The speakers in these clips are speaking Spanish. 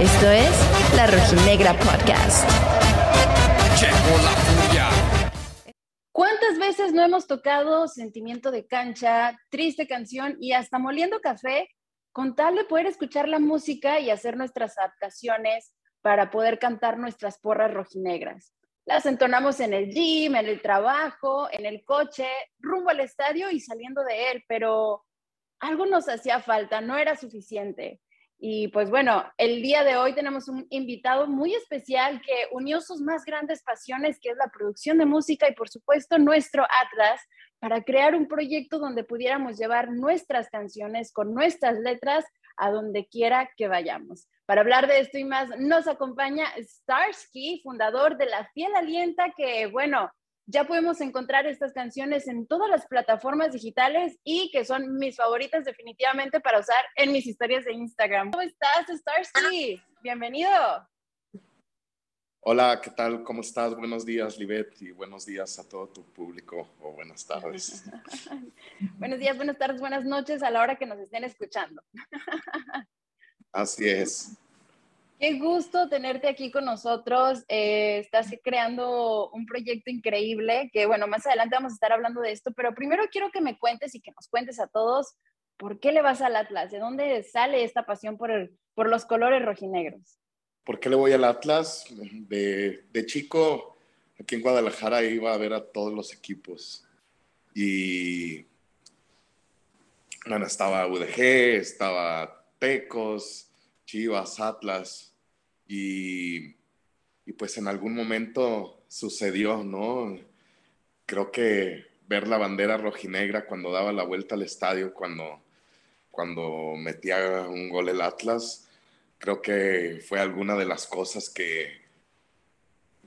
Esto es La Rojinegra Podcast. ¿Cuántas veces no hemos tocado Sentimiento de Cancha, Triste Canción y hasta Moliendo Café con tal de poder escuchar la música y hacer nuestras adaptaciones para poder cantar nuestras porras rojinegras? Las entonamos en el gym, en el trabajo, en el coche, rumbo al estadio y saliendo de él, pero algo nos hacía falta, no era suficiente. Y pues bueno, el día de hoy tenemos un invitado muy especial que unió sus más grandes pasiones, que es la producción de música y por supuesto nuestro Atlas, para crear un proyecto donde pudiéramos llevar nuestras canciones con nuestras letras a donde quiera que vayamos. Para hablar de esto y más, nos acompaña Starsky, fundador de La Fiel Alienta, que bueno, ya podemos encontrar estas canciones en todas las plataformas digitales y que son mis favoritas definitivamente para usar en mis historias de Instagram. ¿Cómo estás, Starsky? Bienvenido. Hola, ¿qué tal? ¿Cómo estás? Buenos días, Libet, y buenos días a todo tu público, o buenas tardes. buenos días, buenas tardes, buenas noches a la hora que nos estén escuchando. Así es. Qué gusto tenerte aquí con nosotros. Eh, estás creando un proyecto increíble que, bueno, más adelante vamos a estar hablando de esto, pero primero quiero que me cuentes y que nos cuentes a todos por qué le vas al Atlas, de dónde sale esta pasión por, el, por los colores rojinegros. ¿Por qué le voy al Atlas? De, de chico, aquí en Guadalajara iba a ver a todos los equipos. Y bueno, estaba UDG, estaba Tecos, Chivas, Atlas. Y, y pues en algún momento sucedió, ¿no? Creo que ver la bandera rojinegra cuando daba la vuelta al estadio, cuando, cuando metía un gol el Atlas, creo que fue alguna de las cosas que,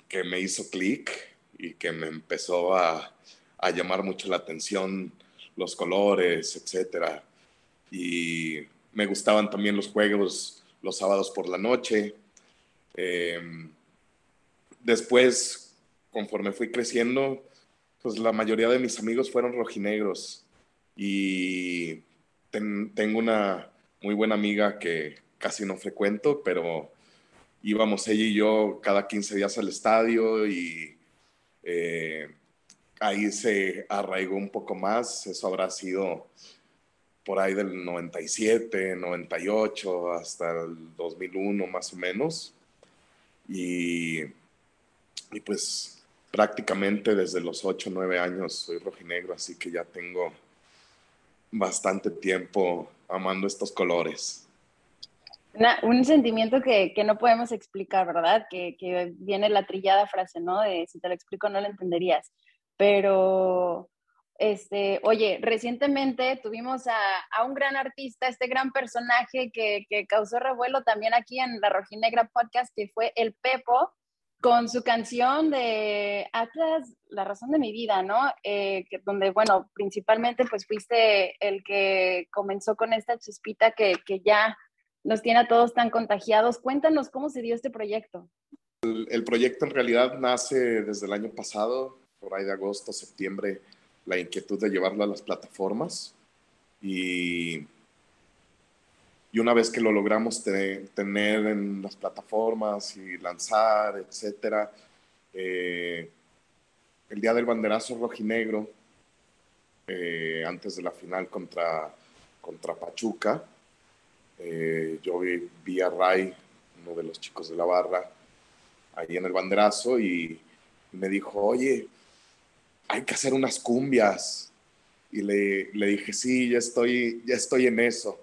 que me hizo clic y que me empezó a, a, llamar mucho la atención los colores, etc. Y me gustaban también los juegos los sábados por la noche. Em, después, conforme fui creciendo, pues la mayoría de mis amigos fueron rojinegros y tengo una muy buena amiga que, casi no frecuento, pero íbamos ella y yo cada 15 días al estadio y eh, ahí se arraigó un poco más. Eso habrá sido por ahí del 97, 98 hasta el 2001 más o menos. Y, y pues prácticamente desde los 8, 9 años soy rojinegro, así que ya tengo bastante tiempo amando estos colores un sentimiento que, que, no podemos explicar, ¿verdad? Que, que, viene la trillada frase, ¿no? De si te lo explico no lo entenderías. Pero, este, oye, recientemente tuvimos a, un gran artista, este gran personaje que, causó revuelo también aquí en la Rojinegra Podcast, que fue el Pepo, con su canción de Atlas, La razón de mi vida, ¿no? Eh, que, donde, bueno, principalmente pues fuiste el que comenzó con esta chispita que, que ya nos tiene a todos tan contagiados. Cuéntanos cómo se dio este proyecto. El, proyecto en realidad nace desde el año pasado, por ahí de agosto, septiembre, la inquietud de llevarlo a las plataformas. Y, y una vez que lo logramos tener en las plataformas y lanzar, etcétera, eh, el día del banderazo rojinegro, eh, antes de la final contra, contra Pachuca, eh, yo vi, a Ray, uno de los chicos de la barra, ahí en el banderazo y, me dijo, oye, hay que hacer unas cumbias. Y le, le dije, sí, ya estoy, ya estoy en eso.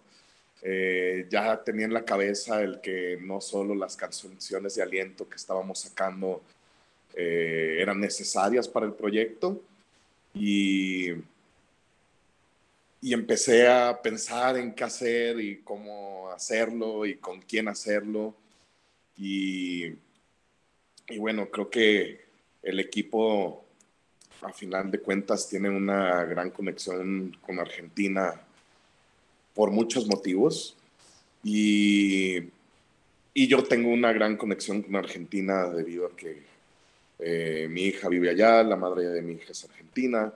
Eh, ya tenía en la cabeza el que no solo las canciones de aliento que estábamos sacando eh, eran necesarias para el proyecto y y empecé a pensar en qué hacer y cómo hacerlo y con quién hacerlo. Y, y bueno, creo que el equipo, a final de cuentas, tiene una gran conexión con Argentina por muchos motivos. Y, y yo tengo una gran conexión con Argentina debido a que eh, mi hija vive allá, la madre de mi hija es argentina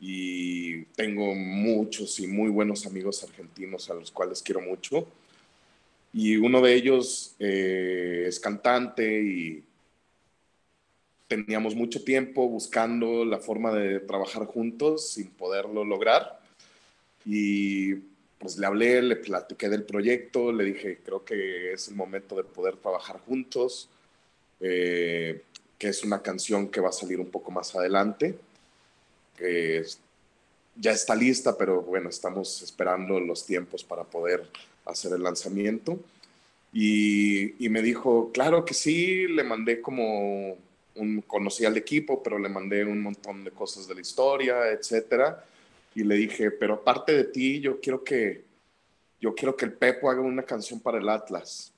y tengo muchos y muy buenos amigos argentinos a los cuales quiero mucho. Y uno de ellos eh, es cantante y teníamos mucho tiempo buscando la forma de trabajar juntos sin poderlo lograr. Y pues le hablé, le platiqué del proyecto, le dije, creo que es el momento de poder trabajar juntos, eh, que es una canción que va a salir un poco más adelante, que ya está lista, pero bueno, estamos esperando los tiempos para poder hacer el lanzamiento. Y, y me dijo, claro que sí, le mandé como un, conocí al equipo, pero le mandé un montón de cosas de la historia, etcétera. Y le dije, pero aparte de ti, yo quiero que, yo quiero que el Pepo haga una canción para el Atlas.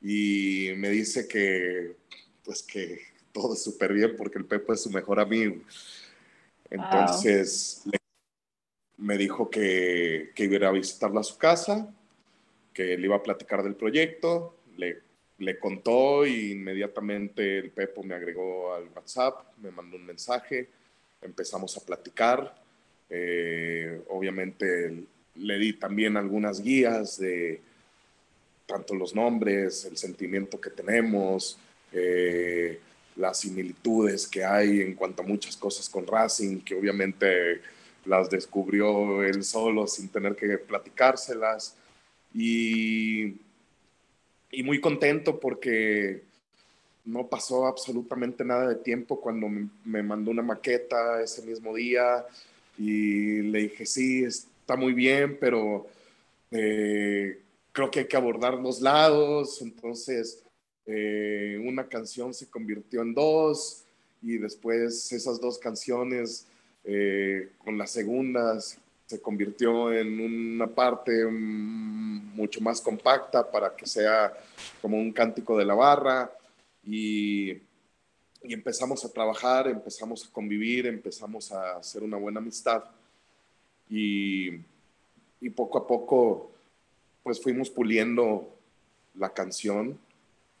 Y me dice que, pues que todo súper bien porque el Pepo es su mejor amigo. Entonces me dijo que, que iba a visitarla a su casa, que le iba a platicar del proyecto, le le contó y inmediatamente el Pepo me agregó al WhatsApp, me mandó un mensaje, empezamos a platicar. Eh, obviamente le di también algunas guías de tanto los nombres, el sentimiento que tenemos, eh, las similitudes que hay en cuanto a muchas cosas con Racing, que obviamente las descubrió él solo sin tener que platicárselas. Y y muy contento porque no pasó absolutamente nada de tiempo cuando me mandó una maqueta ese mismo día y le dije, sí, está muy bien, pero eh, creo que hay que abordar los lados. Entonces, eh, una canción se convirtió en dos y después esas dos canciones eh, con las segundas se convirtió en una parte mm, mucho más compacta para que sea como un cántico de la barra. Y, y, empezamos a trabajar, empezamos a convivir, empezamos a hacer una buena amistad. Y, y poco a poco pues fuimos puliendo la canción,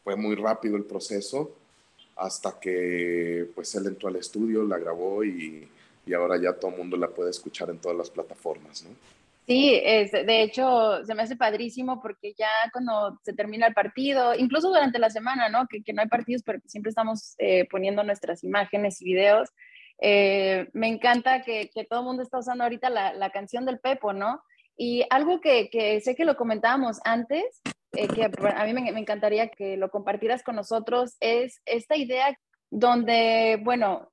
fue muy rápido el proceso hasta que pues él entró al estudio, la grabó y y ahora ya todo el mundo la puede escuchar en todas las plataformas, ¿no? Sí, es, de hecho se me hace padrísimo porque ya cuando se termina el partido, incluso durante la semana, ¿no? Que, que no hay partidos, pero que siempre estamos eh, poniendo nuestras imágenes y videos. Eh, me encanta que, que, todo el mundo está usando ahorita la, la canción del Pepo, ¿no? Y algo que, que sé que lo comentábamos antes, eh, que a mí me, me encantaría que lo compartieras con nosotros, es esta idea donde, bueno,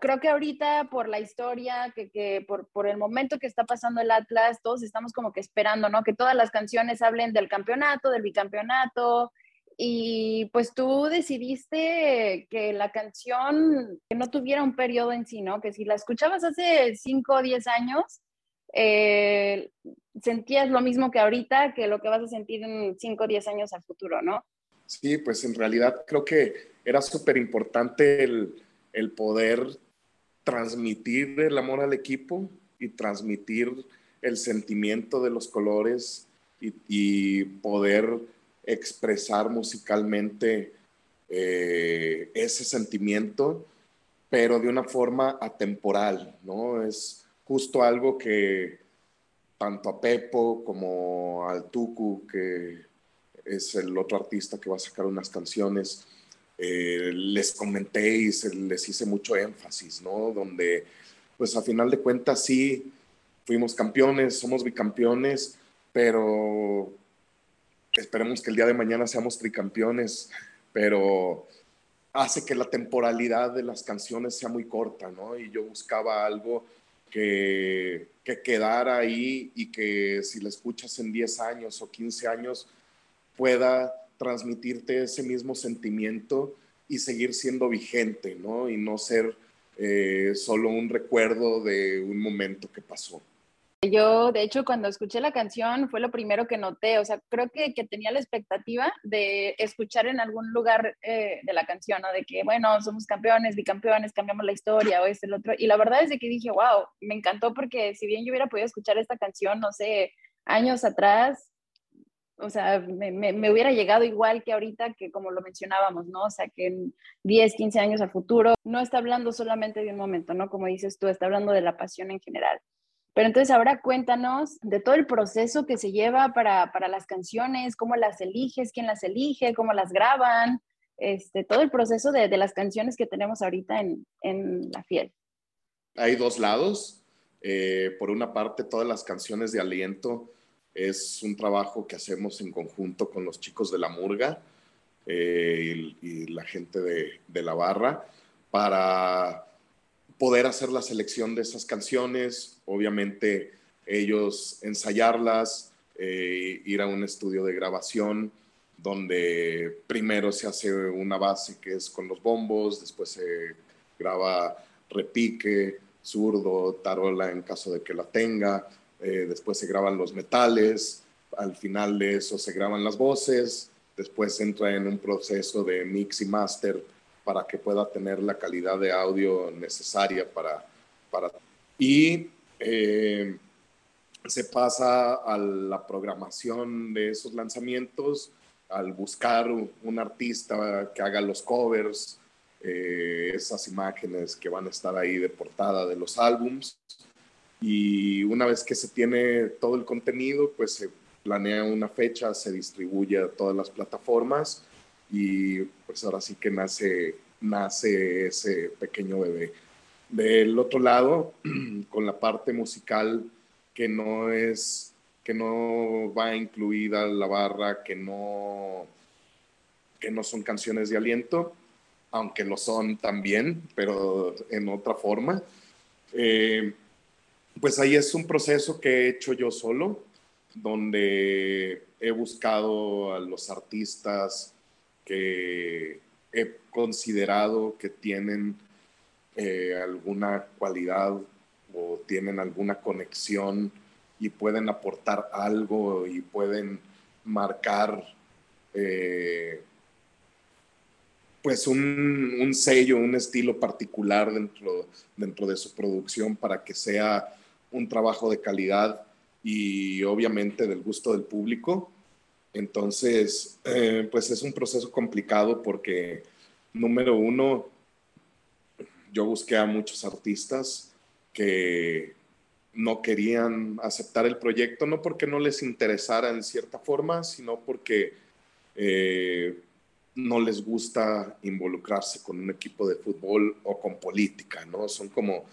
creo que ahorita por la historia, que, que por, por, el momento que está pasando el Atlas, todos estamos como que esperando, ¿no? Que todas las canciones hablen del campeonato, del bicampeonato. Y pues tú decidiste que la canción que no tuviera un periodo en sí, ¿no? Que si la escuchabas hace 5 o 10 años, eh, sentías lo mismo que ahorita, que lo que vas a sentir en 5 o 10 años al futuro, ¿no? Sí, pues en realidad creo que era súper importante el, el poder transmitir el amor al equipo y transmitir el sentimiento de los colores y, poder expresar musicalmente eh, ese sentimiento, pero de una forma atemporal, ¿no? Es justo algo que tanto a Pepo como al Tuku, que es el otro artista que va a sacar unas canciones, eh, les comenté y les hice mucho énfasis, ¿no? Donde, pues a final de cuentas sí, fuimos campeones, somos bicampeones, pero esperemos que el día de mañana seamos tricampeones, pero hace que la temporalidad de las canciones sea muy corta, ¿no? Y yo buscaba algo que, que quedara ahí y que si la escuchas en 10 años o 15 años pueda transmitirte ese mismo sentimiento y seguir siendo vigente, ¿no? Y no ser eh, solo un recuerdo de un momento que pasó. Yo, de hecho, cuando escuché la canción fue lo primero que noté, o sea, creo que, que tenía la expectativa de escuchar en algún lugar eh, de la canción, ¿no? De que, bueno, somos campeones, bicampeones, cambiamos la historia o es el otro. Y la verdad es de que dije, wow, me encantó porque si bien yo hubiera podido escuchar esta canción, no sé, años atrás, o sea, me, me, hubiera llegado igual que ahorita, que como lo mencionábamos, ¿no? O sea, que en 10, 15 años a futuro no está hablando solamente de un momento, ¿no? Como dices tú, está hablando de la pasión en general. Pero entonces ahora cuéntanos de todo el proceso que se lleva para, para las canciones, cómo las eliges, quién las elige, cómo las graban, este, todo el proceso de, de las canciones que tenemos ahorita en, en La Fiel. Hay dos lados. Eh, por una parte, todas las canciones de aliento es un trabajo que hacemos en conjunto con los chicos de la Murga eh, y, la gente de, de, la barra para poder hacer la selección de esas canciones, obviamente ellos ensayarlas, eh, ir a un estudio de grabación donde primero se hace una base que es con los bombos, después se graba repique, zurdo, tarola en caso de que la tenga, eh, después se graban los metales, al final de eso se graban las voces, después entra en un proceso de mix y master para que pueda tener la calidad de audio necesaria para... para y eh, se pasa a la programación de esos lanzamientos, al buscar un artista que haga los covers, eh, esas imágenes que van a estar ahí de portada de los álbums. Y una vez que se tiene todo el contenido, pues se planea una fecha, se distribuye a todas las plataformas y pues ahora sí que nace, nace ese pequeño bebé. Del otro lado, con la parte musical que no es, que no va incluida la barra, que no, que no son canciones de aliento, aunque lo son también, pero en otra forma. Eh, pues ahí es un proceso que he hecho yo solo, donde he buscado a los artistas que he considerado que tienen eh, alguna cualidad o tienen alguna conexión y pueden aportar algo y pueden marcar eh, pues un, un, sello, un estilo particular dentro, dentro de su producción para que sea un trabajo de calidad y obviamente del gusto del público. Entonces, eh, pues es un proceso complicado porque, número uno, yo busqué a muchos artistas que no querían aceptar el proyecto, no porque no les interesara en cierta forma, sino porque eh, no les gusta involucrarse con un equipo de fútbol o con política, ¿no? Son como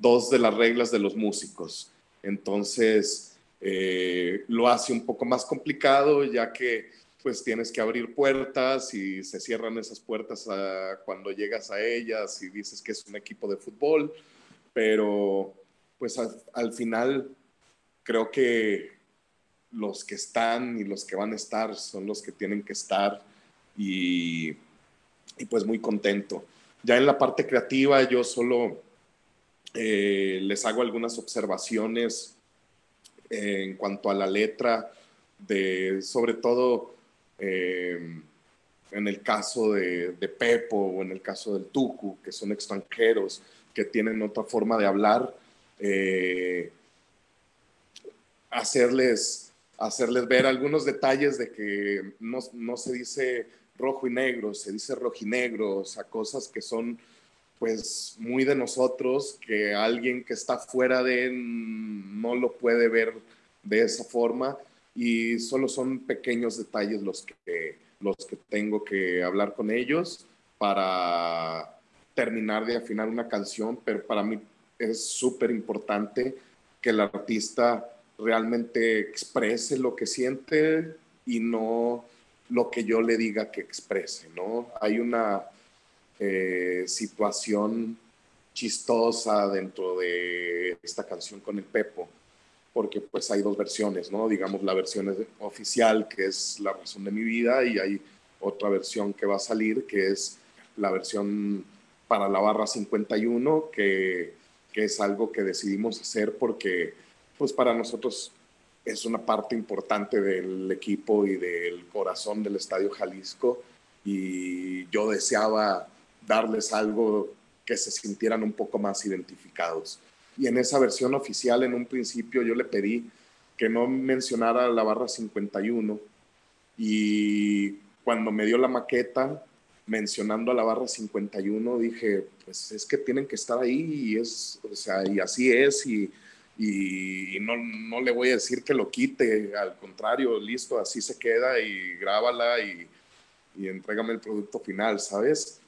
dos de las reglas de los músicos. Entonces, eh, lo hace un poco más complicado, ya que pues tienes que abrir puertas y se cierran esas puertas cuando llegas a ellas y dices que es un equipo de fútbol, pero pues al final creo que los que están y los que van a estar son los que tienen que estar y, pues muy contento. Ya en la parte creativa yo solo eh, les hago algunas observaciones eh, en cuanto a la letra, de, sobre todo eh, en el caso de, Pepo o en el caso del Tucu, que son extranjeros, que tienen otra forma de hablar, hacerles, hacerles ver algunos detalles de que no, no se dice rojo y negro, se dice rojinegro, o sea, cosas que son pues muy de nosotros, que alguien que está fuera de no lo puede ver de esa forma y solo son pequeños detalles los que, los que tengo que hablar con ellos para terminar de afinar una canción, pero para mí es súper importante que el artista realmente exprese lo que siente y no lo que yo le diga que exprese, ¿no? Hay una eh, situación chistosa dentro de esta canción con el Pepo, porque pues hay dos versiones, ¿no? Digamos la versión oficial, que es la razón de mi vida, y hay otra versión que va a salir, que es la versión para la barra 51, que, que es algo que decidimos hacer porque pues para nosotros es una parte importante del equipo y del corazón del Estadio Jalisco y yo deseaba darles algo que se sintieran un poco más identificados. Y en esa versión oficial, en un principio, yo le pedí que no mencionara la barra 51 Y cuando me dio la maqueta, mencionando a la barra 51, dije, pues es que tienen que estar ahí y, es, o sea, y así es y, y no, no, le voy a decir que lo quite, al contrario, listo, así se queda y grábala y, y entrégame el producto final, ¿sabes?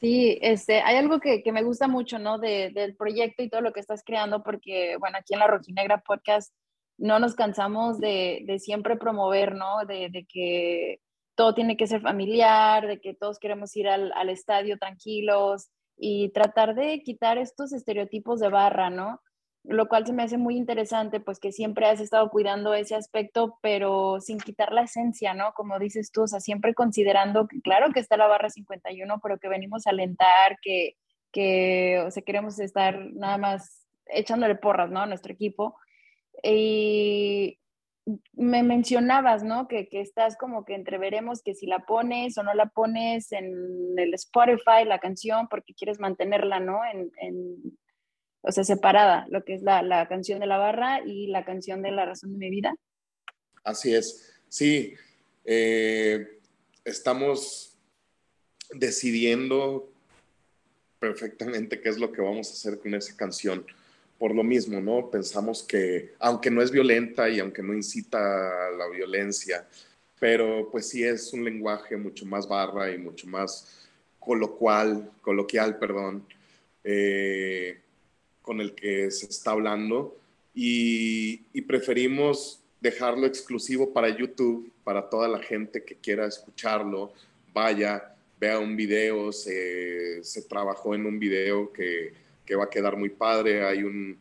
Sí, este, hay algo que, que me gusta mucho, ¿no? De, del proyecto y todo lo que estás creando, porque, bueno, aquí en la Rojinegra Podcast no nos cansamos de, de siempre promover, ¿no? De, de, que todo tiene que ser familiar, de que todos queremos ir al, al estadio tranquilos y tratar de quitar estos estereotipos de barra, ¿no? Lo cual se me hace muy interesante, pues que siempre has estado cuidando ese aspecto, pero sin quitar la esencia, ¿no? Como dices tú, o sea, siempre considerando que claro que está la barra 51, pero que venimos a alentar, que, que o sea, queremos estar nada más echándole porras, ¿no? A nuestro equipo. Y me mencionabas, ¿no? Que, que, estás como que entreveremos que si la pones o no la pones en el Spotify, la canción, porque quieres mantenerla, ¿no? En, en, o sea, separada, lo que es la, la, canción de la barra y la canción de la razón de mi vida. Así es, sí. Eh, estamos decidiendo perfectamente qué es lo que vamos a hacer con esa canción. Por lo mismo, ¿no? Pensamos que, aunque no es violenta y aunque no incita a la violencia, pero pues sí es un lenguaje mucho más barra y mucho más coloquial, coloquial, perdón. Eh, con el que se está hablando y, preferimos dejarlo exclusivo para YouTube, para toda la gente que quiera escucharlo, vaya, vea un video, se, trabajó en un video que, va a quedar muy padre, hay un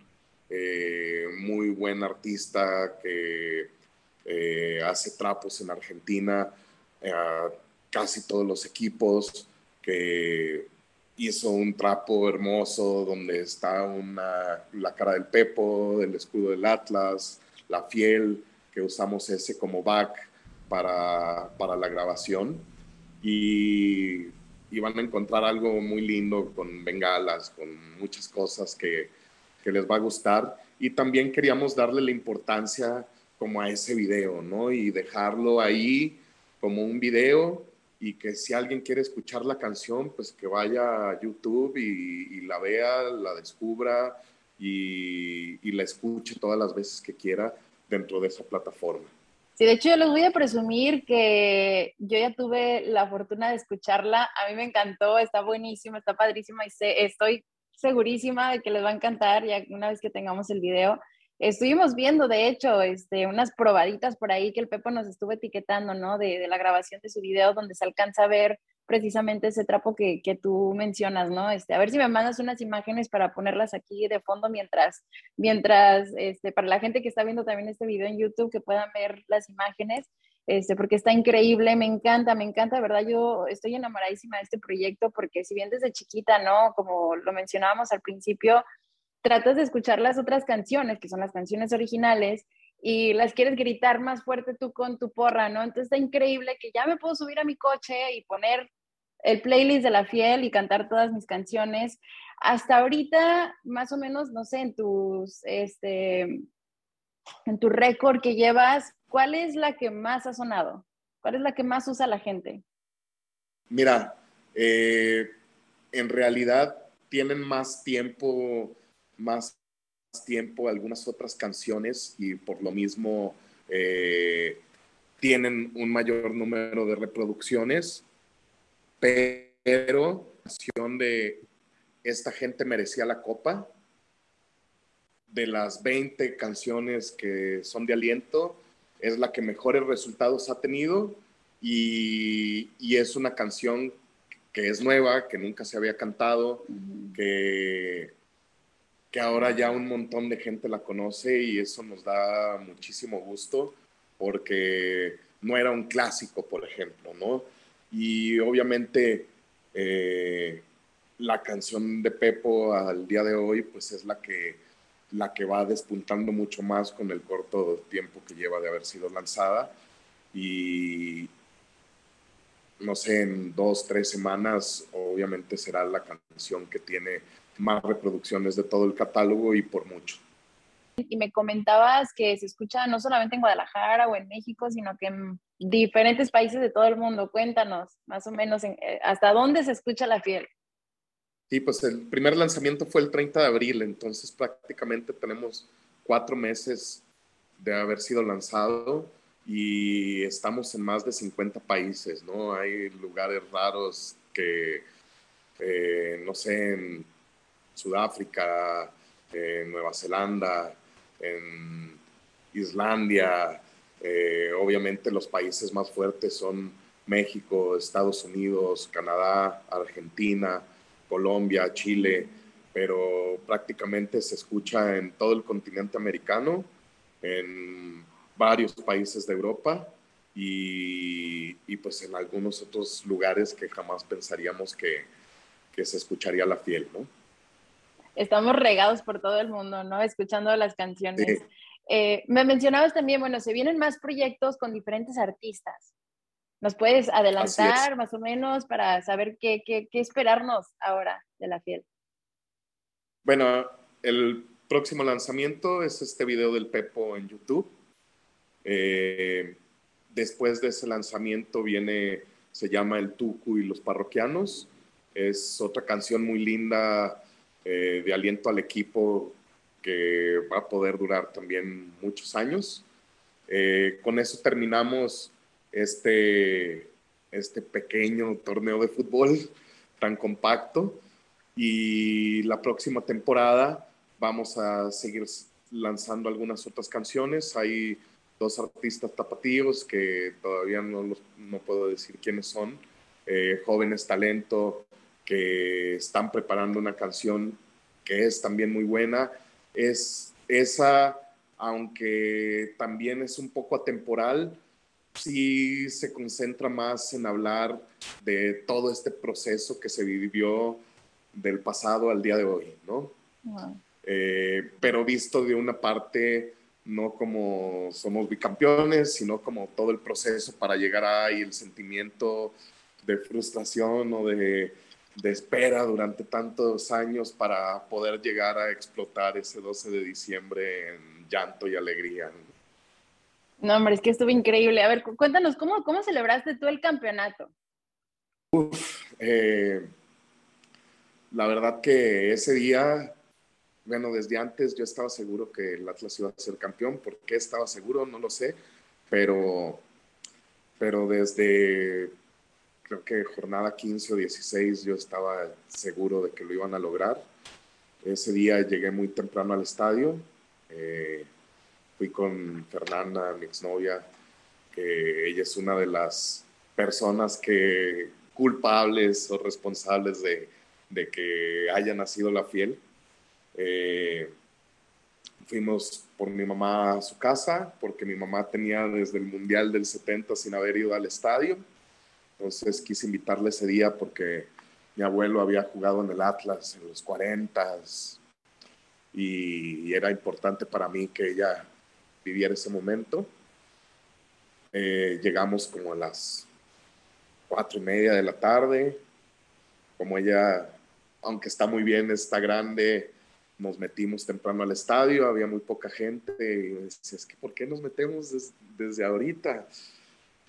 eh, muy buen artista que eh, hace trapos en Argentina, eh, casi todos los equipos, que hizo un trapo hermoso donde está una, la cara del Pepo, el escudo del Atlas, la fiel, que usamos ese como back para, para la grabación. Y, y, van a encontrar algo muy lindo con bengalas, con muchas cosas que, que les va a gustar. Y también queríamos darle la importancia como a ese video, ¿no? Y dejarlo ahí como un video y que si alguien quiere escuchar la canción, pues que vaya a YouTube y, la vea, la descubra y, y, la escuche todas las veces que quiera dentro de esa plataforma. Sí, de hecho yo les voy a presumir que yo ya tuve la fortuna de escucharla, a mí me encantó, está buenísima, está padrísima y sé, estoy segurísima de que les va a encantar ya una vez que tengamos el video. Estuvimos viendo, de hecho, este, unas probaditas por ahí que el Pepo nos estuvo etiquetando, ¿no? De, la grabación de su video, donde se alcanza a ver precisamente ese trapo que, que, tú mencionas, ¿no? Este, a ver si me mandas unas imágenes para ponerlas aquí de fondo mientras, mientras, este, para la gente que está viendo también este video en YouTube, que puedan ver las imágenes, este, porque está increíble, me encanta, me encanta, ¿verdad? Yo estoy enamoradísima de este proyecto porque si bien desde chiquita, ¿no? Como lo mencionábamos al principio, tratas de escuchar las otras canciones, que son las canciones originales, y las quieres gritar más fuerte tú con tu porra, ¿no? Entonces está increíble que ya me puedo subir a mi coche y poner el playlist de la fiel y cantar todas mis canciones. Hasta ahorita, más o menos, no sé, en tus, este, en tu récord que llevas, ¿cuál es la que más ha sonado? ¿Cuál es la que más usa la gente? Mira, eh, en realidad tienen más tiempo más tiempo algunas otras canciones y por lo mismo eh, tienen un mayor número de reproducciones, pero la canción de Esta gente merecía la copa, de las 20 canciones que son de aliento, es la que mejores resultados ha tenido y, y es una canción que es nueva, que nunca se había cantado, que que ahora ya un montón de gente la conoce y eso nos da muchísimo gusto porque no era un clásico, por ejemplo, ¿no? Y obviamente eh, la canción de Pepo al día de hoy, pues es la que, la que va despuntando mucho más con el corto tiempo que lleva de haber sido lanzada. Y no sé, en dos, tres semanas, obviamente será la canción que tiene más reproducciones de todo el catálogo y por mucho. y me comentabas que se escucha no solamente en Guadalajara o en México, sino que en diferentes países de todo el mundo. Cuéntanos más o menos eh, hasta dónde se escucha la fiel. Sí, pues el primer lanzamiento fue el 30 de abril, entonces prácticamente tenemos cuatro meses de haber sido lanzado y estamos en más de 50 países, ¿no? Hay lugares raros que, eh, no sé, en Sudáfrica, en Nueva Zelanda, en Islandia, eh, obviamente los países más fuertes son México, Estados Unidos, Canadá, Argentina, Colombia, Chile, pero prácticamente se escucha en todo el continente americano, en varios países de Europa y, pues en algunos otros lugares que jamás pensaríamos que, que se escucharía la fiel, ¿no? Estamos regados por todo el mundo, ¿no? Escuchando las canciones. Eh, me mencionabas también, bueno, se vienen más proyectos con diferentes artistas. ¿Nos puedes adelantar más o menos para saber qué, qué, qué, esperarnos ahora de la fiel? Bueno, el próximo lanzamiento es este video del Pepo en YouTube. Eh, después de ese lanzamiento viene, se llama El Tucu y los Parroquianos. Es otra canción muy linda eh, de aliento al equipo que va a poder durar también muchos años. Eh, con eso terminamos este, este pequeño torneo de fútbol tan compacto y la próxima temporada vamos a seguir lanzando algunas otras canciones. Hay dos artistas tapatíos que todavía no, no puedo decir quiénes son, eh, jóvenes talento que están preparando una canción que es también muy buena. Es esa, aunque también es un poco atemporal, sí se concentra más en hablar de todo este proceso que se vivió del pasado al día de hoy, ¿no? Eh, pero visto de una parte, no como somos bicampeones, sino como todo el proceso para llegar ahí, el sentimiento de frustración o de, de espera durante tantos años para poder llegar a explotar ese 12 de diciembre en llanto y alegría. No, hombre, es que estuvo increíble. A ver, cuéntanos, ¿cómo, cómo celebraste tú el campeonato? Uf, eh, la verdad que ese día, bueno, desde antes yo estaba seguro que el Atlas iba a ser campeón. ¿Por qué estaba seguro? No lo sé, pero, pero desde creo que jornada 15 o 16 yo estaba seguro de que lo iban a lograr. Ese día llegué muy temprano al estadio. Eh, fui con Fernanda, mi exnovia, que ella es una de las personas que culpables o responsables de, de que haya nacido la fiel. Eh, fuimos por mi mamá a su casa, porque mi mamá tenía desde el Mundial del 70 sin haber ido al estadio. Entonces quise invitarle ese día porque mi abuelo había jugado en el Atlas en los 40 y era importante para mí que ella viviera ese momento. Eh, llegamos como a las cuatro y media de la tarde. Como ella, aunque está muy bien, está grande, nos metimos temprano al estadio, había muy poca gente. Y decía, es que ¿por qué nos metemos desde ahorita?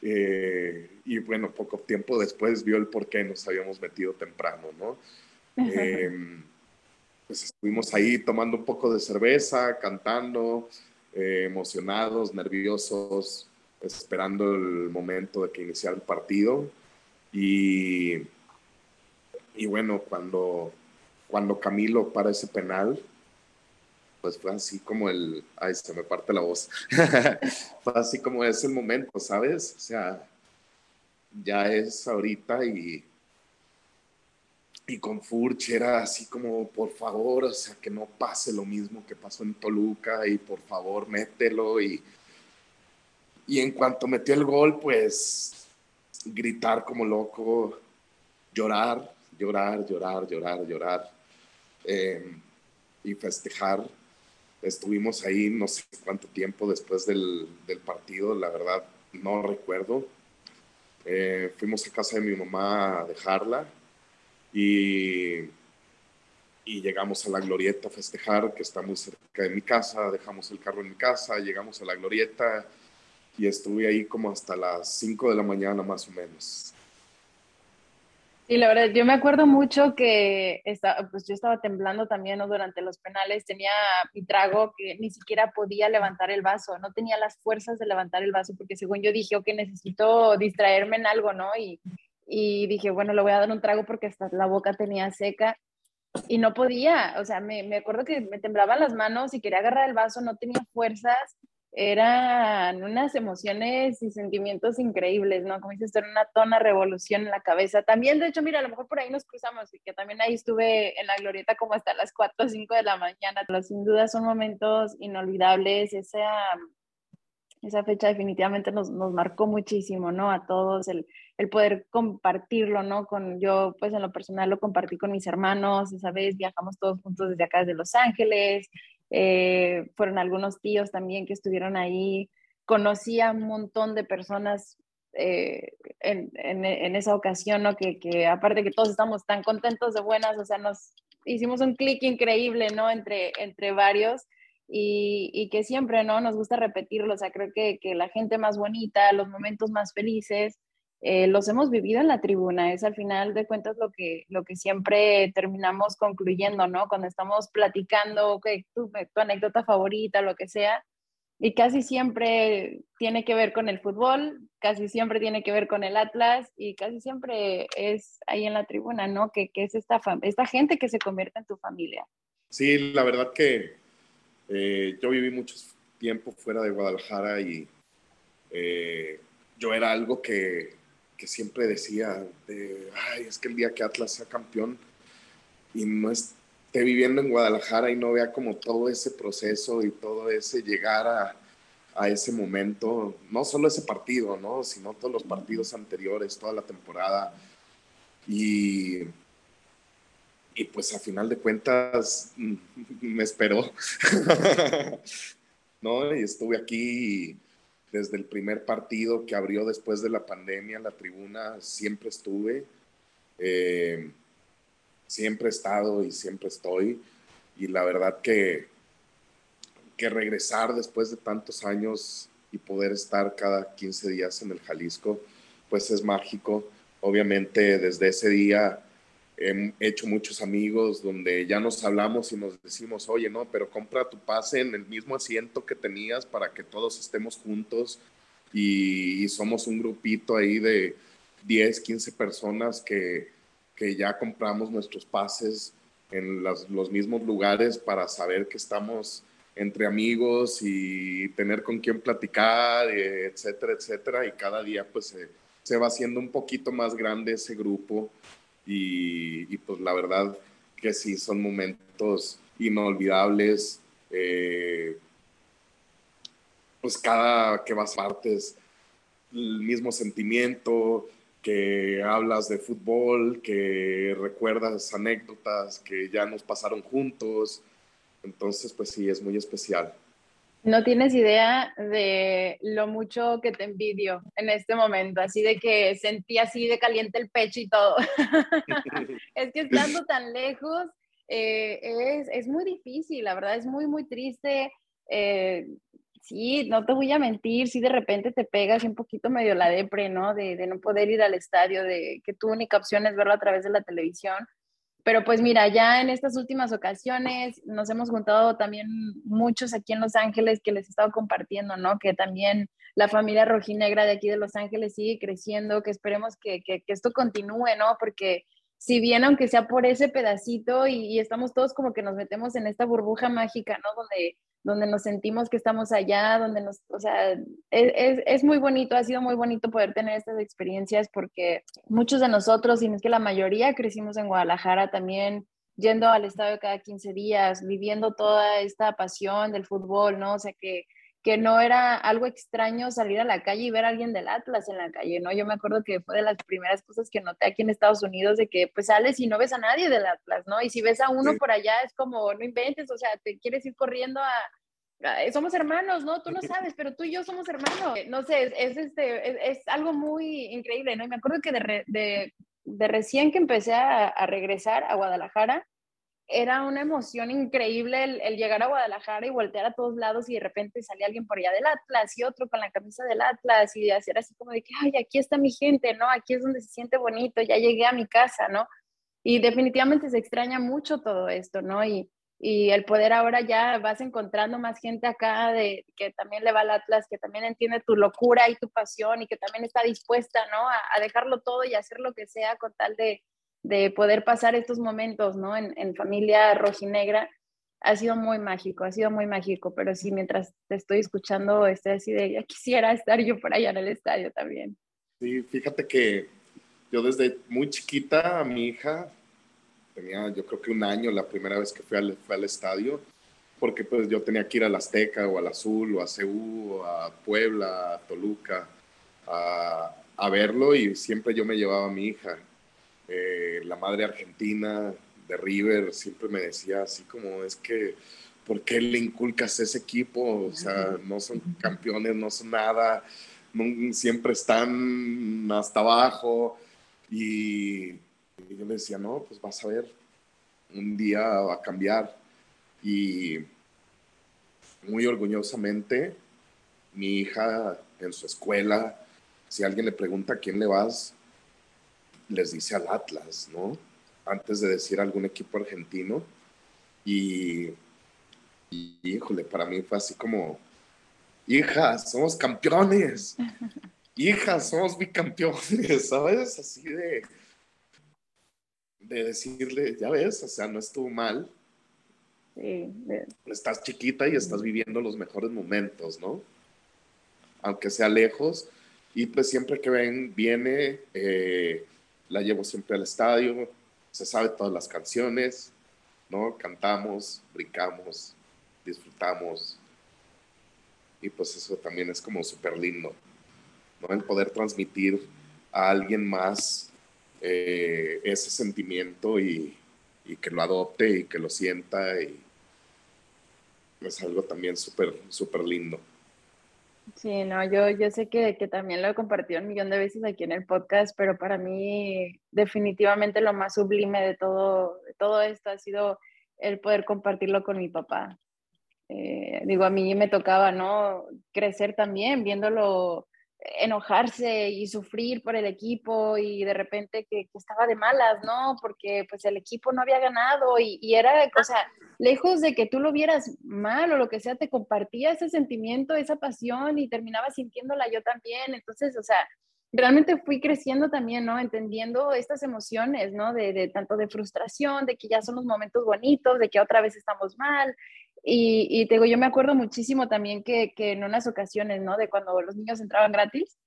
Eh, y bueno, poco tiempo después vio el por qué nos habíamos metido temprano, ¿no? Em, pues estuvimos ahí tomando un poco de cerveza, cantando, eh, emocionados, nerviosos, esperando el momento de que iniciara el partido. Y, y bueno, cuando, cuando Camilo para ese penal, pues fue así como el, ay, se me parte la voz, fue así como ese momento, ¿sabes? O sea, ya es ahorita y, y con Furch era así como, por favor, o sea, que no pase lo mismo que pasó en Toluca y por favor, mételo. Y, y en cuanto metió el gol, pues gritar como loco, llorar, llorar, llorar, llorar, llorar em, y festejar. Estuvimos ahí no sé cuánto tiempo después del, del partido, la verdad no recuerdo. Eh, fuimos a casa de mi mamá a dejarla y, y llegamos a la glorieta a festejar, que está muy cerca de mi casa, dejamos el carro en mi casa, llegamos a la glorieta y estuve ahí como hasta las 5 de la mañana más o menos. Sí, la verdad, yo me acuerdo mucho que estaba, pues yo estaba temblando también ¿no? durante los penales, tenía mi trago que ni siquiera podía levantar el vaso, no tenía las fuerzas de levantar el vaso porque según yo dije, ok, necesito distraerme en algo, ¿no? Y, y dije, bueno, le voy a dar un trago porque hasta la boca tenía seca y no podía, o sea, me, me acuerdo que me temblaban las manos y quería agarrar el vaso, no tenía fuerzas, eran unas emociones y sentimientos increíbles, ¿no? Como dices, era una tona revolución en la cabeza. También, de hecho, mira, a lo mejor por ahí nos cruzamos y que también ahí estuve en la glorieta como hasta las 4 o 5 de la mañana. Pero sin duda son momentos inolvidables, esa, esa fecha definitivamente nos, nos marcó muchísimo, ¿no? A todos, el, el poder compartirlo, ¿no? Con yo, pues en lo personal lo compartí con mis hermanos, esa vez viajamos todos juntos desde acá, desde Los Ángeles, eh, fueron algunos tíos también que estuvieron ahí, conocí a un montón de personas eh, en, en, esa ocasión, ¿no? Que, que aparte que todos estamos tan contentos de buenas, o sea, nos hicimos un clic increíble, ¿no? Entre, entre varios. Y, y, que siempre, ¿no? Nos gusta repetirlo, o sea, creo que, que la gente más bonita, los momentos más felices, eh, los hemos vivido en la tribuna, es al final de cuentas lo que, lo que siempre terminamos concluyendo, ¿no? Cuando estamos platicando, okay, tu, tu anécdota favorita, lo que sea, y casi siempre tiene que ver con el fútbol, casi siempre tiene que ver con el Atlas y casi siempre es ahí en la tribuna, ¿no? Que, que es esta, esta gente que se convierte en tu familia. Sí, la verdad que eh, yo viví mucho tiempo fuera de Guadalajara y eh, yo era algo que que siempre decía, de, ay, es que el día que Atlas sea campeón y no esté viviendo en Guadalajara y no vea como todo ese proceso y todo ese llegar a, a ese momento, no solo ese partido, ¿no? sino todos los partidos anteriores, toda la temporada. Y, y pues a final de cuentas me esperó. ¿no? Y estuve aquí desde el primer partido que abrió después de la pandemia, la tribuna, siempre estuve, eh, siempre he estado y siempre estoy. Y la verdad que, que regresar después de tantos años y poder estar cada 15 días en el Jalisco, pues es mágico. Obviamente desde ese día he hecho muchos amigos donde ya nos hablamos y nos decimos, oye, no, pero compra tu pase en el mismo asiento que tenías para que todos estemos juntos y, somos un grupito ahí de 10, 15 personas que, que ya compramos nuestros pases en los mismos lugares para saber que estamos entre amigos y tener con quién platicar, etcétera, etcétera. Y cada día pues se, se va haciendo un poquito más grande ese grupo y, pues la verdad que sí, son momentos inolvidables. Eh, pues cada que vas partes, el mismo sentimiento, que hablas de fútbol, que recuerdas anécdotas que ya nos pasaron juntos. Entonces, pues sí, es muy especial. No tienes idea de lo mucho que te envidio en este momento, así de que sentí así de caliente el pecho y todo. es que estando tan lejos eh, es, es, muy difícil, la verdad es muy, muy triste. Eh, sí, no te voy a mentir, si de repente te pegas un poquito medio la depre, ¿no? De, de no poder ir al estadio, de que tu única opción es verlo a través de la televisión pero pues mira, ya en estas últimas ocasiones nos hemos juntado también muchos aquí en Los Ángeles que les he estado compartiendo, ¿no? Que también la familia rojinegra de aquí de Los Ángeles sigue creciendo, que esperemos que, que, esto continúe, ¿no? Porque si bien aunque sea por ese pedacito y, estamos todos como que nos metemos en esta burbuja mágica, ¿no? Donde, donde nos sentimos que estamos allá, donde nos, o sea, es, es, muy bonito, ha sido muy bonito poder tener estas experiencias porque muchos de nosotros, y es que la mayoría, crecimos en Guadalajara también, yendo al estadio cada 15 días, viviendo toda esta pasión del fútbol, ¿no? O sea, que que no era algo extraño salir a la calle y ver a alguien del Atlas en la calle, ¿no? Yo me acuerdo que fue de las primeras cosas que noté aquí en Estados Unidos de que pues sales y no ves a nadie del Atlas, ¿no? Y si ves a uno por allá es como, no inventes, o sea, te quieres ir corriendo a, somos hermanos, ¿no? Tú no sabes, pero tú y yo somos hermanos. No sé, es, este, es, algo muy increíble, ¿no? Y me acuerdo que de, de, de recién que empecé a, a regresar a Guadalajara, era una emoción increíble el, llegar a Guadalajara y voltear a todos lados y de repente salía alguien por allá del Atlas y otro con la camisa del Atlas y hacer así como de que, ay, aquí está mi gente, ¿no? Aquí es donde se siente bonito, ya llegué a mi casa, ¿no? Y definitivamente se extraña mucho todo esto, ¿no? Y, y el poder ahora ya vas encontrando más gente acá de que también le va al Atlas, que también entiende tu locura y tu pasión y que también está dispuesta, ¿no? a dejarlo todo y hacer lo que sea con tal de, de poder pasar estos momentos, ¿no? En, en, familia rojinegra, ha sido muy mágico, ha sido muy mágico, pero sí, mientras te estoy escuchando, estoy así de, ya quisiera estar yo por allá en el estadio también. Sí, fíjate que yo desde muy chiquita, a mi hija, tenía yo creo que un año la primera vez que fui al, fui al estadio, porque pues yo tenía que ir al Azteca o al Azul o a o a Puebla, a Toluca, a, a verlo y siempre yo me llevaba a mi hija eh, la madre argentina de River siempre me decía así como es que, ¿por qué le inculcas ese equipo? O sea, no son campeones, no son nada, siempre están hasta abajo. Y, yo le decía, no, pues vas a ver, un día va a cambiar. Y muy orgullosamente, mi hija en su escuela, si alguien le pregunta a quién le vas, les dice al Atlas, ¿no? Antes de decir algún equipo argentino. Y, híjole, para mí fue así como, hijas, somos campeones. Hijas, somos bicampeones, ¿sabes? Así de, de decirle, ya ves, o sea, no estuvo mal. Sí. Estás chiquita y estás viviendo los mejores momentos, ¿no? Aunque sea lejos. Y pues siempre que ven, viene, eh, la llevo siempre al estadio, se sabe todas las canciones, ¿no? Cantamos, brincamos, disfrutamos. Y pues eso también es como súper lindo, ¿no? El poder transmitir a alguien más eh, ese sentimiento y, y, que lo adopte y que lo sienta y es algo también súper, súper lindo. Sí, no, yo, yo sé que, que, también lo he compartido un millón de veces aquí en el podcast, pero para mí definitivamente lo más sublime de todo, de todo esto ha sido el poder compartirlo con mi papá. Eh, digo, a mí me tocaba, ¿no? Crecer también viéndolo enojarse y sufrir por el equipo y de repente que, estaba de malas, ¿no? Porque pues el equipo no había ganado y, y, era, o sea, lejos de que tú lo vieras mal o lo que sea, te compartía ese sentimiento, esa pasión y terminaba sintiéndola yo también. Entonces, o sea, realmente fui creciendo también, ¿no? Entendiendo estas emociones, ¿no? De, de tanto de frustración, de que ya son los momentos bonitos, de que otra vez estamos mal, y, y, te digo, yo me acuerdo muchísimo también que, en unas ocasiones, ¿no? De cuando los niños entraban gratis,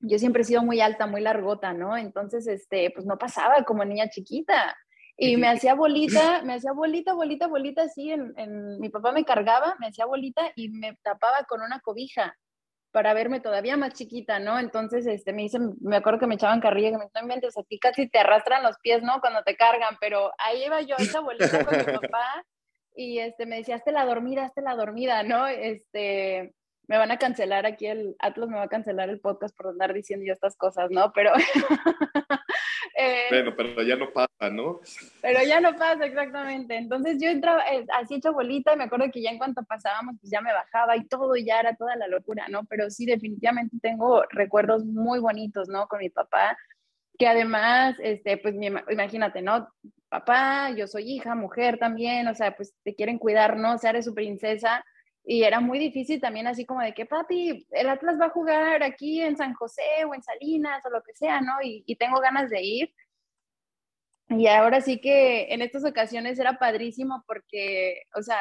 yo siempre he sido muy alta, muy largota, ¿no? Entonces, este, pues no pasaba como niña chiquita. Y me hacía bolita, me hacía bolita, bolita, bolita, así, en, mi papá me cargaba, me hacía bolita y me tapaba con una cobija para verme todavía más chiquita, ¿no? Entonces, este, me dicen, me acuerdo que me echaban carrilla, que me no inventes, a ti casi te arrastran los pies, ¿no? Cuando te cargan, pero ahí iba yo, esa bolita con mi papá, y este, me decía, hazte la dormida, hazte la dormida, ¿no? Este, me van a cancelar aquí el, Atlas me va a cancelar el podcast por andar diciendo yo estas cosas, ¿no? Pero... eh, bueno, pero ya no pasa, ¿no? Pero ya no pasa, exactamente. Entonces yo entraba eh, así hecha bolita y me acuerdo que ya en cuanto pasábamos, pues ya me bajaba y todo, y ya era toda la locura, ¿no? Pero sí, definitivamente tengo recuerdos muy bonitos, ¿no? Con mi papá, que además, este, pues imagínate, ¿no? papá, yo soy hija, mujer también, o sea, pues te quieren cuidar, ¿no? O sea, eres su princesa. Y era muy difícil también así como de que, papi, el Atlas va a jugar aquí en San José o en Salinas o lo que sea, ¿no? Y, y tengo ganas de ir. Y ahora sí que en estas ocasiones era padrísimo porque, o sea,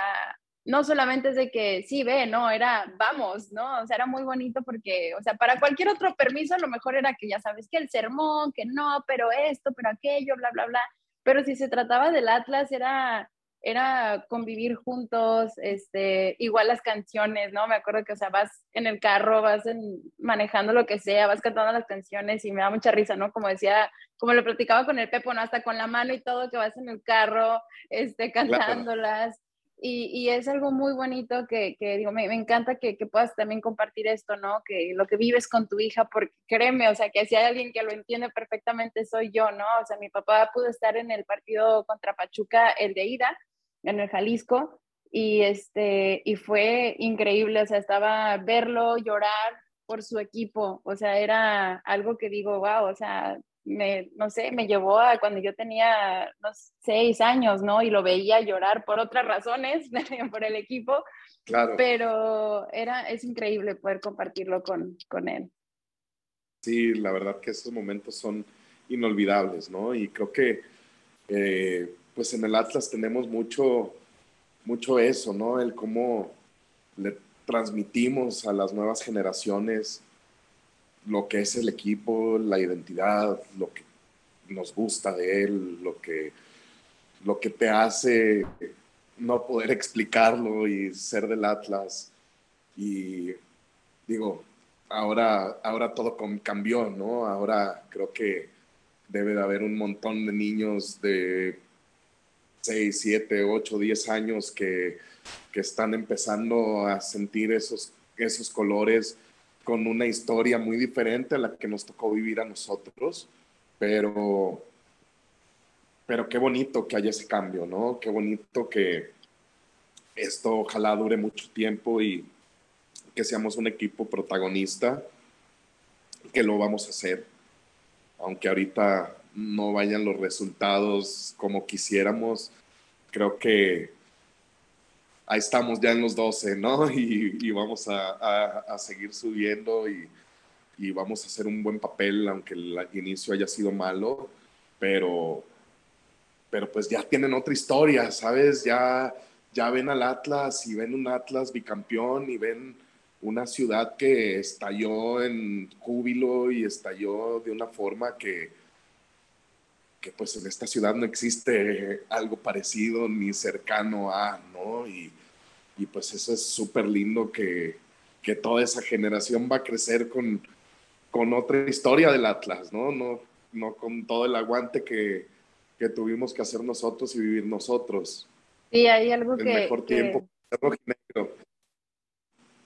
no solamente es de que sí, ve, no, era vamos, ¿no? O sea, era muy bonito porque, o sea, para cualquier otro permiso a lo mejor era que ya sabes que el sermón, que no, pero esto, pero aquello, bla, bla, bla. Pero si se trataba del Atlas, era, era convivir juntos, este, igual las canciones, ¿no? Me acuerdo que, o sea, vas en el carro, vas manejando lo que sea, vas cantando las canciones y me da mucha risa, ¿no? Como decía, como lo platicaba con el Pepo, ¿no? Hasta con la mano y todo, que vas en el carro, este, cantándolas. Y, es algo muy bonito que, que digo, me, encanta que, que, puedas también compartir esto, ¿no? Que lo que vives con tu hija, porque créeme, o sea, que si hay alguien que lo entiende perfectamente soy yo, ¿no? O sea, mi papá pudo estar en el partido contra Pachuca, el de ida, en el Jalisco, y, este, y fue increíble, o sea, estaba verlo llorar por su equipo, o sea, era algo que digo, wow, o sea, me, no sé, me llevó a cuando yo tenía unos seis años, ¿no? Y lo veía llorar por otras razones, por el equipo. Claro. Pero era, es increíble poder compartirlo con, con él. Sí, la verdad que esos momentos son inolvidables, ¿no? Y creo que, eh, pues en el Atlas tenemos mucho, mucho eso, ¿no? El cómo le transmitimos a las nuevas generaciones lo que es el equipo, la identidad, lo que nos gusta de él, lo que, lo que te hace no poder explicarlo y ser del Atlas. Y digo, ahora, ahora todo cambió, ¿no? Ahora creo que debe de haber un montón de niños de 6, 7, 8, 10 años que, que están empezando a sentir esos, esos colores con una historia muy diferente a la que nos tocó vivir a nosotros, pero, pero qué bonito que haya ese cambio, ¿no? Qué bonito que esto ojalá dure mucho tiempo y que seamos un equipo protagonista, que lo vamos a hacer, aunque ahorita no vayan los resultados como quisiéramos, creo que ahí estamos ya en los 12, ¿no? Y, vamos a, seguir subiendo y, vamos a hacer un buen papel, aunque el inicio haya sido malo, pero, pero pues ya tienen otra historia, ¿sabes? Ya, ya ven al Atlas y ven un Atlas bicampeón y ven una ciudad que estalló en júbilo y estalló de una forma que, que pues en esta ciudad no existe algo parecido ni cercano a, ¿no? Y, y pues eso es súper lindo que, que, toda esa generación va a crecer con, con otra historia del Atlas, ¿no? No, no con todo el aguante que, que tuvimos que hacer nosotros y vivir nosotros. Sí, hay algo el que... El mejor tiempo para ser rojinegro.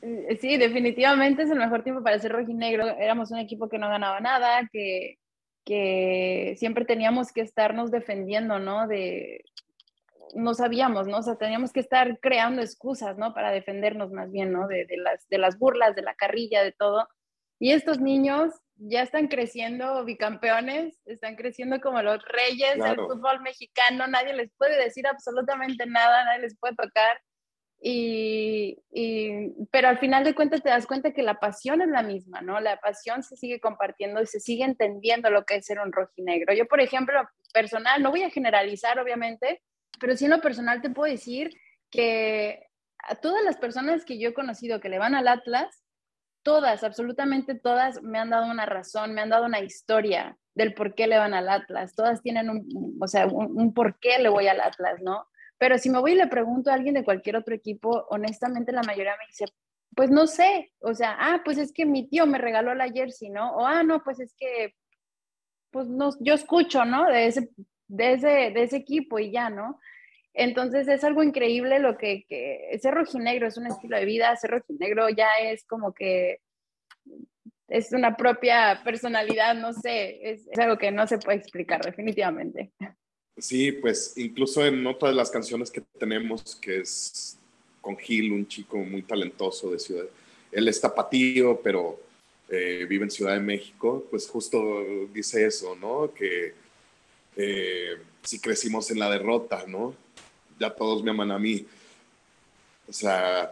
Eh, sí, definitivamente es el mejor tiempo para ser rojinegro. Éramos un equipo que no ganaba nada, que, que siempre teníamos que estarnos defendiendo, ¿no? De, no sabíamos, ¿no? O sea, teníamos que estar creando excusas, ¿no? Para defendernos más bien, ¿no? De, las, de las burlas, de la carrilla, de todo. Y estos niños ya están creciendo bicampeones, están creciendo como los reyes del fútbol mexicano, nadie les puede decir absolutamente nada, nadie les puede tocar. Y, pero al final de cuentas te das cuenta que la pasión es la misma, ¿no? La pasión se sigue compartiendo y se sigue entendiendo lo que es ser un rojinegro. Yo, por ejemplo, personal, no voy a generalizar, obviamente, pero sí en lo personal te puedo decir que a todas las personas que yo he conocido que le van al Atlas, todas, absolutamente todas, me han dado una razón, me han dado una historia del por qué le van al Atlas. Todas tienen un, o sea, un, por qué le voy al Atlas, ¿no? Pero si me voy y le pregunto a alguien de cualquier otro equipo, honestamente la mayoría me dice, pues no sé, o sea, ah, pues es que mi tío me regaló la jersey, ¿no? O ah, no, pues es que, pues no, yo escucho, ¿no? De ese, de ese, de ese equipo y ya, ¿no? Entonces es algo increíble lo que, que ser rojinegro es un estilo de vida, ser rojinegro ya es como que es una propia personalidad, no sé, es, algo que no se puede explicar definitivamente. Sí, pues incluso en otra de las canciones que tenemos, que es con Gil, un chico muy talentoso de Ciudad, él es tapatío, pero eh, vive en Ciudad de México, pues justo dice eso, ¿no? Que eh, si crecimos en la derrota, ¿no? ya todos me aman a mí. O sea,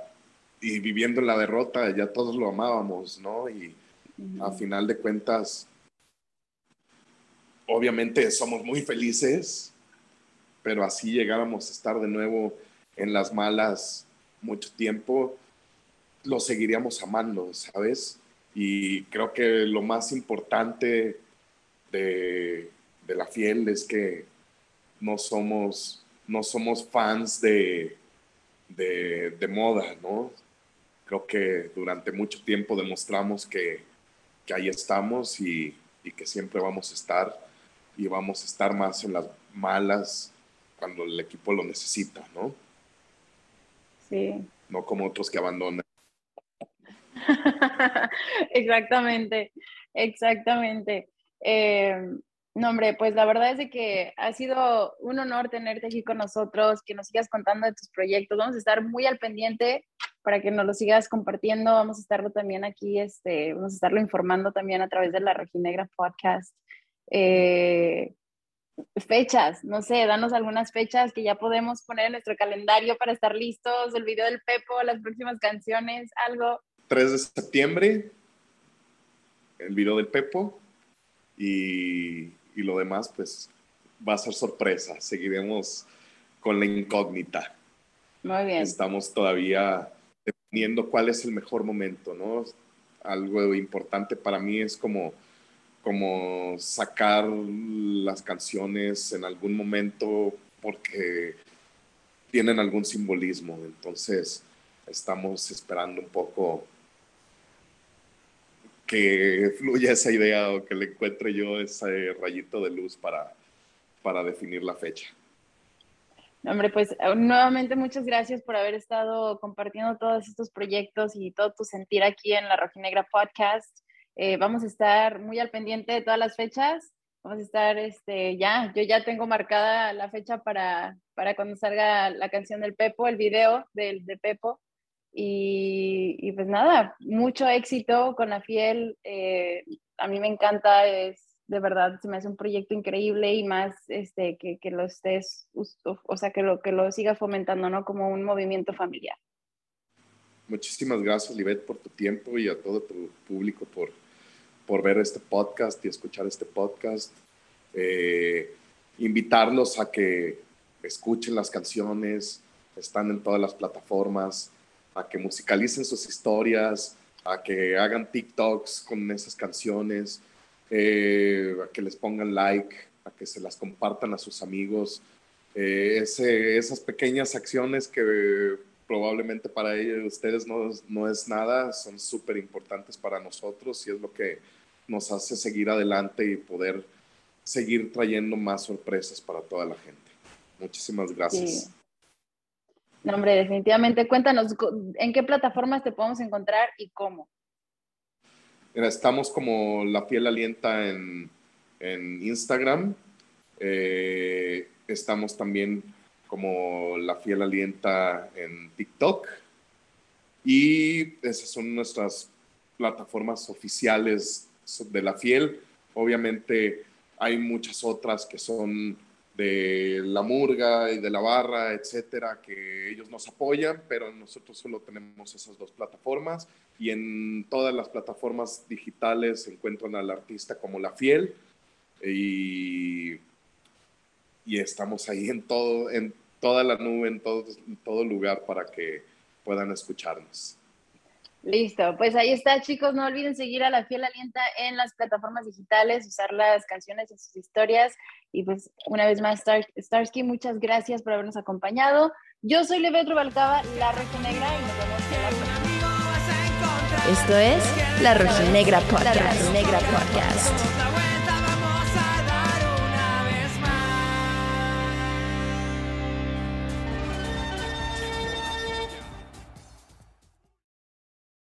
y viviendo en la derrota, ya todos lo amábamos, ¿no? Y a final de cuentas, obviamente somos muy felices, pero así llegáramos a estar de nuevo en las malas mucho tiempo, lo seguiríamos amando, ¿sabes? Y creo que lo más importante de, de la fiel es que no somos no somos fans de, de, moda, ¿no? Creo que durante mucho tiempo demostramos que, que ahí estamos y, y, que siempre vamos a estar y vamos a estar más en las malas cuando el equipo lo necesita, ¿no? Sí. No como otros que abandonan. exactamente, exactamente. Eh, no, hombre, pues la verdad es de que ha sido un honor tenerte aquí con nosotros, que nos sigas contando de tus proyectos. Vamos a estar muy al pendiente para que nos lo sigas compartiendo. Vamos a estarlo también aquí, este, vamos a estarlo informando también a través de la Rojinegra Podcast. Eh, fechas, no sé, danos algunas fechas que ya podemos poner en nuestro calendario para estar listos, el video del Pepo, las próximas canciones, algo. 3 de septiembre, el video del Pepo y, y lo demás pues va a ser sorpresa, seguiremos con la incógnita. Muy bien. Estamos todavía definiendo cuál es el mejor momento, ¿no? Algo importante para mí es como como sacar las canciones en algún momento porque tienen algún simbolismo. Entonces, estamos esperando un poco que fluya esa idea o que le encuentre yo ese rayito de luz para, para definir la fecha. Hombre, pues nuevamente muchas gracias por haber estado compartiendo todos estos proyectos y todo tu sentir aquí en la Rojinegra Podcast. Eh, vamos a estar muy al pendiente de todas las fechas. Vamos a estar, este, ya, yo ya tengo marcada la fecha para, para cuando salga la canción del Pepo, el video del, de Pepo. Y, y, pues nada, mucho éxito con la fiel. Eh, a mí me encanta, es de verdad, se me hace un proyecto increíble y más este, que, que lo estés, o sea, que lo, que lo sigas fomentando, ¿no? Como un movimiento familiar. Muchísimas gracias, Livet, por tu tiempo y a todo tu público por por ver este podcast y escuchar este podcast. Eh, invitarlos a que escuchen las canciones, están en todas las plataformas, a que musicalicen sus historias, a que hagan TikToks con esas canciones, eh, a que les pongan like, a que se las compartan a sus amigos. Eh, esas pequeñas acciones que probablemente para ellos, ustedes no, no es nada, son súper importantes para nosotros y es lo que nos hace seguir adelante y poder seguir trayendo más sorpresas para toda la gente. Muchísimas gracias. No, hombre, definitivamente. Cuéntanos, ¿en qué plataformas te podemos encontrar y cómo? estamos como La Fiel Alienta en, en Instagram. Eh, estamos también como La Fiel Alienta en TikTok. Y esas son nuestras plataformas oficiales de la fiel. Obviamente hay muchas otras que son de la murga y de la barra, etcétera, que ellos nos apoyan, pero nosotros solo tenemos esas dos plataformas y en todas las plataformas digitales se encuentran al artista como La Fiel y, y estamos ahí en, todo, en toda la nube, en todo, en todo lugar para que puedan escucharnos. Listo, pues ahí está, chicos. No olviden seguir a La Fiel Alienta en las plataformas digitales, usar las canciones en sus historias. Y pues, una vez más, Starsky, muchas gracias por habernos acompañado. Yo soy Levetro Balcaba, La Negra y nos vemos en la próxima. Esto es La Podcast. La Rojinegra Podcast.